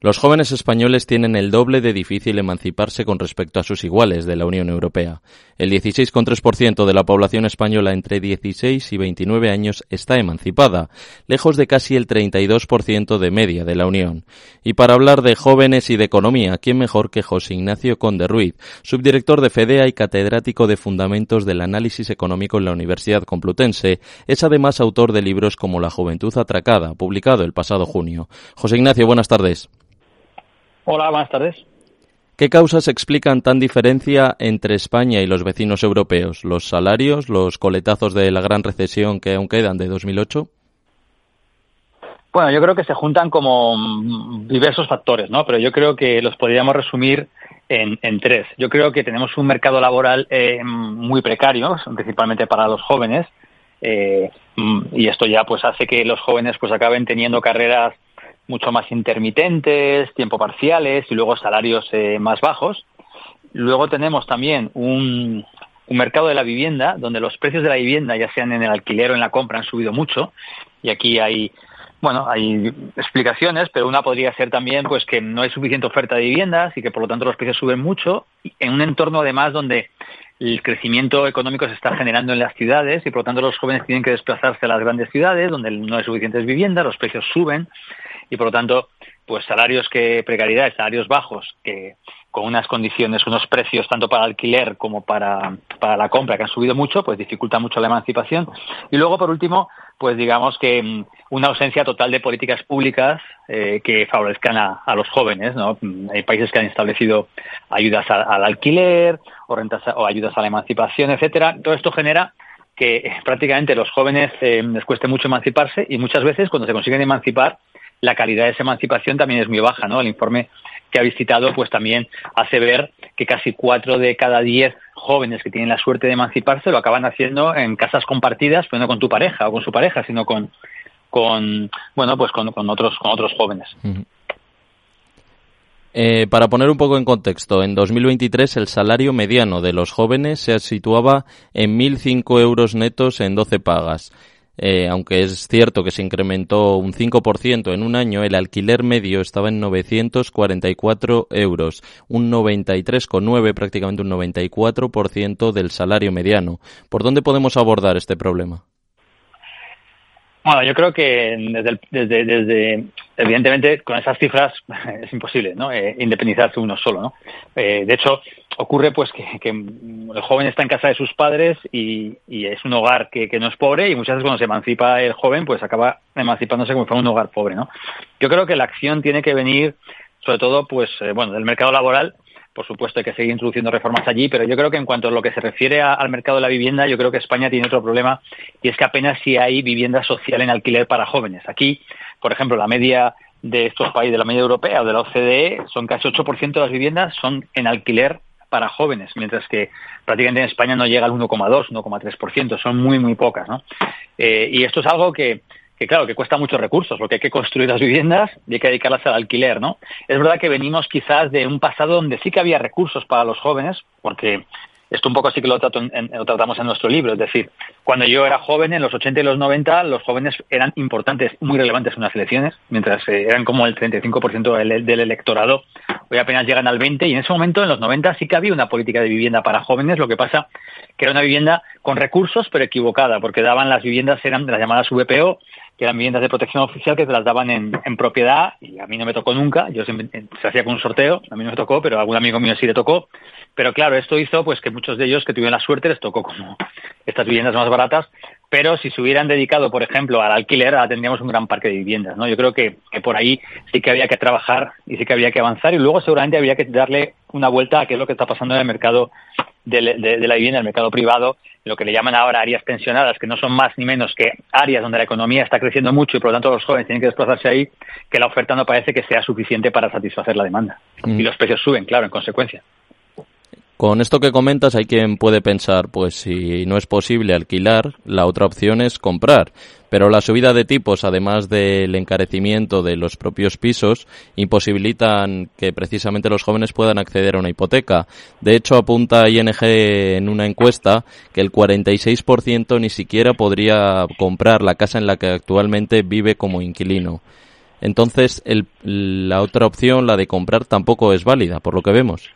Los jóvenes españoles tienen el doble de difícil emanciparse con respecto a sus iguales de la Unión Europea. El 16,3% de la población española entre 16 y 29 años está emancipada, lejos de casi el 32% de media de la Unión. Y para hablar de jóvenes y de economía, ¿quién mejor que José Ignacio Conde Ruiz, subdirector de FEDEA y catedrático de Fundamentos del Análisis Económico en la Universidad Complutense? Es además autor de libros como La Juventud Atracada, publicado el pasado junio. José Ignacio, buenas tardes. Hola, buenas tardes. ¿Qué causas explican tan diferencia entre España y los vecinos europeos? ¿Los salarios, los coletazos de la gran recesión que aún quedan de 2008? Bueno, yo creo que se juntan como diversos factores, ¿no? Pero yo creo que los podríamos resumir en, tres. Yo creo que tenemos un mercado laboral eh, muy precario, principalmente para los jóvenes, eh, y esto ya pues hace que los jóvenes pues acaben teniendo carreras mucho más intermitentes, tiempo parciales y luego salarios eh, más bajos. Luego tenemos también un, un mercado de la vivienda donde los precios de la vivienda, ya sean en el alquiler o en la compra, han subido mucho. Y aquí hay, bueno, hay explicaciones, pero una podría ser también pues que no hay suficiente oferta de viviendas y que por lo tanto los precios suben mucho en un entorno además donde el crecimiento económico se está generando en las ciudades y por lo tanto los jóvenes tienen que desplazarse a las grandes ciudades donde no hay suficientes viviendas, los precios suben y por lo tanto, pues salarios que precariedad, salarios bajos que con unas condiciones, unos precios tanto para alquiler como para, para la compra que han subido mucho, pues dificulta mucho la emancipación. Y luego, por último, pues digamos que mm, una ausencia total de políticas públicas eh, que favorezcan a, a, los jóvenes. ¿no? Mm, hay países que han establecido ayudas al alquiler o, rentas, o ayudas a la emancipación, etcétera. Todo esto genera que prácticamente los jóvenes eh, les cueste mucho emanciparse y muchas veces cuando se consiguen emancipar la calidad de esa emancipación también es muy baja, ¿no? El informe que ha visitado pues también hace ver que casi cuatro de cada diez jóvenes que tienen la suerte de emanciparse lo acaban haciendo en casas compartidas, pero no con tu pareja o con su pareja, sino con, con bueno, pues con, otros, con otros jóvenes. Eh, para poner un poco en contexto, en 2023 el salario mediano de los jóvenes se situaba en 1.005 euros netos en 12 pagas. Eh, aunque es cierto que se incrementó un 5% en un año, el alquiler medio estaba en 944 euros, un 93,9, prácticamente un 94% del salario mediano. ¿Por dónde podemos abordar este problema? Bueno, yo creo que desde, desde, evidentemente con esas cifras es imposible, ¿no? Eh, independizarse uno solo, ¿no? Eh, de hecho, ocurre pues que, el joven está en casa de sus padres y, es un hogar que, no es pobre y muchas veces cuando se emancipa el joven pues acaba emancipándose como si fuera un hogar pobre, ¿no? Yo creo que la acción tiene que venir sobre todo pues eh, bueno del mercado laboral por supuesto hay que seguir introduciendo reformas allí, pero yo creo que en cuanto a lo que se refiere al mercado de la vivienda, yo creo que España tiene otro problema y es que apenas si hay vivienda social en alquiler para jóvenes. Aquí, por ejemplo, la media de estos países, de la media europea o de la OCDE, son casi 8% de las viviendas son en alquiler para jóvenes, mientras que prácticamente en España no llega al 1,2, 1,3%, son muy, muy pocas. ¿no? Eh, y esto es algo que, que claro, que cuesta muchos recursos, porque hay que construir las viviendas y hay que dedicarlas al alquiler, ¿no? Es verdad que venimos quizás de un pasado donde sí que había recursos para los jóvenes, porque esto un poco sí que lo, tratamos en nuestro libro, es decir, cuando yo era joven, en los 80 y los 90, los jóvenes eran importantes, muy relevantes en las elecciones, mientras eh, eran como el 35% del, del electorado, hoy apenas llegan al 20 y en ese momento, en los 90, sí que había una política de vivienda para jóvenes, lo que pasa que era una vivienda con recursos pero equivocada, porque daban las viviendas, eran de las llamadas VPO, que eran viviendas de protección oficial que te las daban en, propiedad y a mí no me tocó nunca, yo se hacía con un sorteo, a mí no me tocó, pero a algún amigo mío sí le tocó, pero claro, esto hizo pues que muchos de ellos que tuvieron la suerte les tocó como estas viviendas más baratas, pero si se hubieran dedicado, por ejemplo, al alquiler, ahora tendríamos un gran parque de viviendas, ¿no? Yo creo que, que por ahí sí que había que trabajar y sí que había que avanzar y luego seguramente había que darle una vuelta a qué es lo que está pasando en el mercado de, la vivienda, el mercado privado, lo que le llaman ahora áreas pensionadas, que no son más ni menos que áreas donde la economía está creciendo mucho y por lo tanto los jóvenes tienen que desplazarse ahí, que la oferta no parece que sea suficiente para satisfacer la demanda. Mm. Y los precios suben, claro, en consecuencia. Con esto que comentas hay quien puede pensar, pues si no es posible alquilar, la otra opción es comprar. Pero la subida de tipos, además del encarecimiento de los propios pisos, imposibilitan que precisamente los jóvenes puedan acceder a una hipoteca. De hecho, apunta ING en una encuesta que el 46% ni siquiera podría comprar la casa en la que actualmente vive como inquilino. Entonces, el, la otra opción, la de comprar, tampoco es válida, por lo que vemos.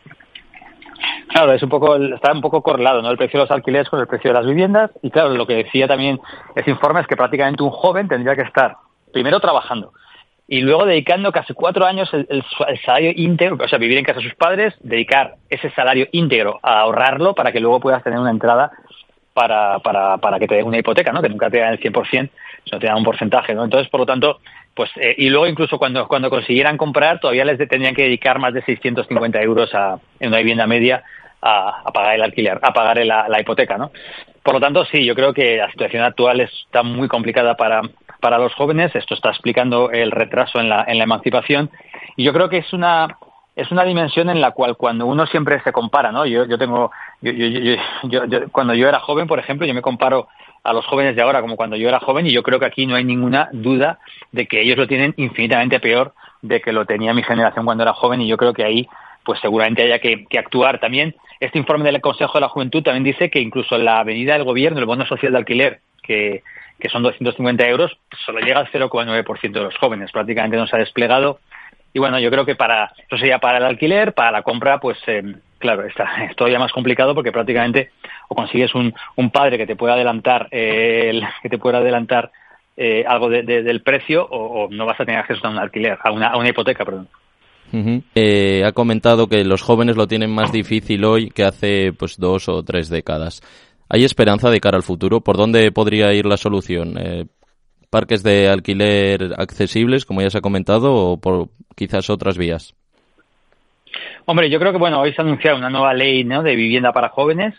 Claro, es un poco, está un poco correlado, ¿no? El precio de los alquileres con el precio de las viviendas. Y claro, lo que decía también ese informe es que prácticamente un joven tendría que estar primero trabajando y luego dedicando casi cuatro años el, salario íntegro, o sea, vivir en casa de sus padres, dedicar ese salario íntegro a ahorrarlo para que luego puedas tener una entrada para, para, para que te den una hipoteca, ¿no? Que nunca te dan el 100%, sino te dan un porcentaje, ¿no? Entonces, por lo tanto, pues, eh, y luego incluso cuando, cuando consiguieran comprar, todavía les tendrían que dedicar más de 650 euros a, en una vivienda media a, pagar el alquiler, a pagar la, la, hipoteca, ¿no? Por lo tanto, sí, yo creo que la situación actual está muy complicada para, para los jóvenes. Esto está explicando el retraso en la, en la emancipación. Y yo creo que es una, es una dimensión en la cual cuando uno siempre se compara, ¿no? Yo, yo tengo, yo, yo, yo, cuando yo era joven, por ejemplo, yo me comparo a los jóvenes de ahora como cuando yo era joven y yo creo que aquí no hay ninguna duda de que ellos lo tienen infinitamente peor de que lo tenía mi generación cuando era joven y yo creo que ahí pues seguramente haya que, actuar también. Este informe del Consejo de la Juventud también dice que incluso la avenida del gobierno, el bono social de alquiler, que, que son 250 euros, solo llega al 0,9% de los jóvenes, prácticamente no se ha desplegado. Y bueno, yo creo que para eso sería para el alquiler, para la compra, pues eh, claro, está, es todavía más complicado porque prácticamente o consigues un, un padre que te pueda adelantar, eh, que te pueda adelantar eh, algo del precio o, no vas a tener acceso a un alquiler, a una, una hipoteca, perdón. ha comentado que los jóvenes lo tienen más difícil hoy que hace pues dos o tres décadas. ¿Hay esperanza de cara al futuro? ¿Por dónde podría ir la solución? Eh, ¿Parques de alquiler accesibles, como ya se ha comentado, o por quizás otras vías? Hombre, yo creo que bueno, hoy se ha anunciado una nueva ley de vivienda para jóvenes,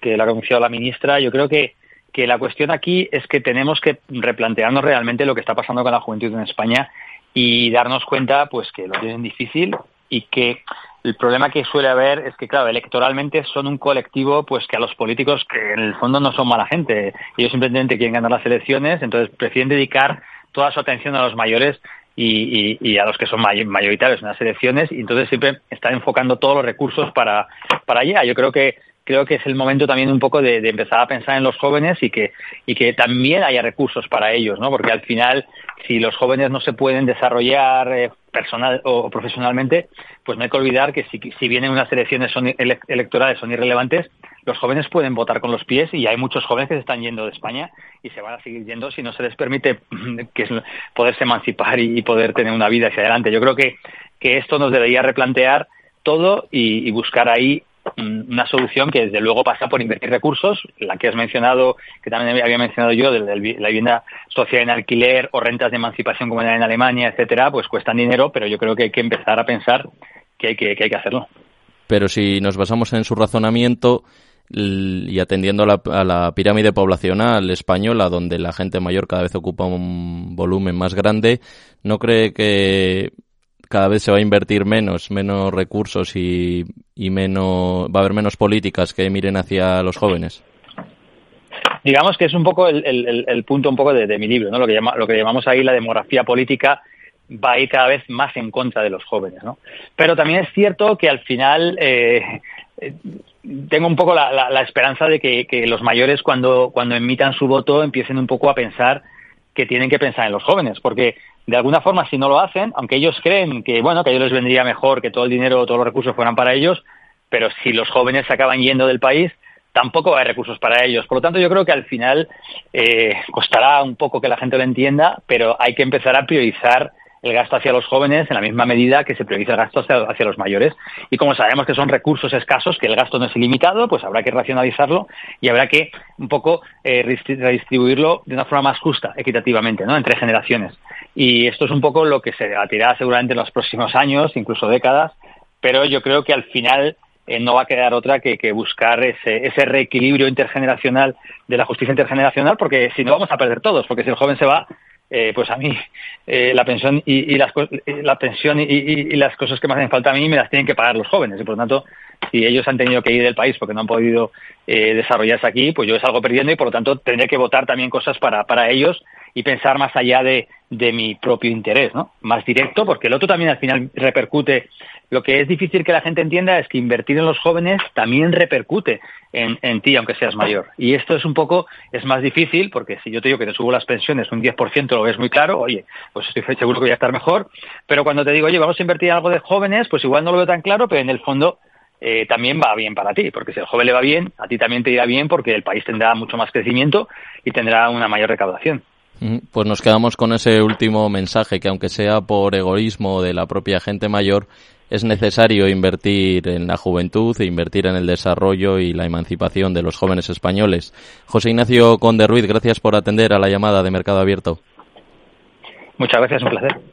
que la ha anunciado la ministra. Yo creo que, que la cuestión aquí es que tenemos que replantearnos realmente lo que está pasando con la juventud en España y darnos cuenta pues que lo tienen difícil y que el problema que suele haber es que, claro, electoralmente son un colectivo pues que a los políticos que en el fondo no son mala gente. Ellos simplemente quieren ganar las elecciones, entonces prefieren dedicar toda su atención a los mayores y, y, a los que son mayoritarios en las elecciones y entonces siempre están enfocando todos los recursos para, para allá. Yo creo que creo que es el momento también un poco de, empezar a pensar en los jóvenes y que, y que también haya recursos para ellos, ¿no? Porque al final, si los jóvenes no se pueden desarrollar eh, personal o profesionalmente, pues no hay que olvidar que si, si vienen unas elecciones son electorales son irrelevantes, los jóvenes pueden votar con los pies y hay muchos jóvenes que se están yendo de España y se van a seguir yendo si no se les permite que poderse emancipar y poder tener una vida hacia adelante. Yo creo que, que esto nos debería replantear todo y buscar ahí una solución que desde luego pasa por invertir recursos, la que has mencionado, que también había mencionado yo, de la vivienda social en alquiler o rentas de emancipación como en Alemania, etcétera, pues cuestan dinero, pero yo creo que hay que empezar a pensar que, hay que hacerlo. Pero si nos basamos en su razonamiento y atendiendo a la, a la pirámide poblacional española, donde la gente mayor cada vez ocupa un volumen más grande, ¿no cree que cada vez se va a invertir menos, menos recursos y, y menos, va a haber menos políticas que miren hacia los jóvenes. Digamos que es un poco el, el, punto un poco de, mi libro, ¿no? Lo que, llama, lo que llamamos ahí la demografía política va a ir cada vez más en contra de los jóvenes, ¿no? Pero también es cierto que al final eh, tengo un poco la, la, esperanza de que, que, los mayores cuando, cuando emitan su voto empiecen un poco a pensar que tienen que pensar en los jóvenes, porque de alguna forma si no lo hacen, aunque ellos creen que bueno, que a ellos les vendría mejor que todo el dinero, todos los recursos fueran para ellos, pero si los jóvenes se acaban yendo del país, tampoco hay recursos para ellos. Por lo tanto, yo creo que al final eh, costará un poco que la gente lo entienda, pero hay que empezar a priorizar el gasto hacia los jóvenes en la misma medida que se prioriza el gasto hacia, los mayores. Y como sabemos que son recursos escasos, que el gasto no es ilimitado, pues habrá que racionalizarlo y habrá que un poco eh, redistribuirlo de una forma más justa, equitativamente, ¿no? entre generaciones. Y esto es un poco lo que se debatirá seguramente en los próximos años, incluso décadas, pero yo creo que al final eh, no va a quedar otra que, que buscar ese, ese, reequilibrio intergeneracional de la justicia intergeneracional, porque si no vamos a perder todos, porque si el joven se va, eh, pues a mí eh, la pensión y, las la pensión y, las cosas que me hacen falta a mí me las tienen que pagar los jóvenes. Y por lo tanto si ellos han tenido que ir del país porque no han podido eh, desarrollarse aquí pues yo salgo perdiendo y por lo tanto tendré que votar también cosas para, para ellos y pensar más allá de, de mi propio interés, ¿no? Más directo, porque el otro también al final repercute. Lo que es difícil que la gente entienda es que invertir en los jóvenes también repercute en, en ti, aunque seas mayor. Y esto es un poco, es más difícil, porque si yo te digo que te subo las pensiones un 10%, lo ves muy claro, oye, pues estoy seguro que voy a estar mejor. Pero cuando te digo, oye, vamos a invertir en algo de jóvenes, pues igual no lo veo tan claro, pero en el fondo eh, también va bien para ti, porque si al joven le va bien, a ti también te irá bien porque el país tendrá mucho más crecimiento y tendrá una mayor recaudación. Pues nos quedamos con ese último mensaje, que aunque sea por egoísmo de la propia gente mayor, es necesario invertir en la juventud e invertir en el desarrollo y la emancipación de los jóvenes españoles. José Ignacio Conde Ruiz, gracias por atender a la llamada de Mercado Abierto. Muchas gracias, un placer.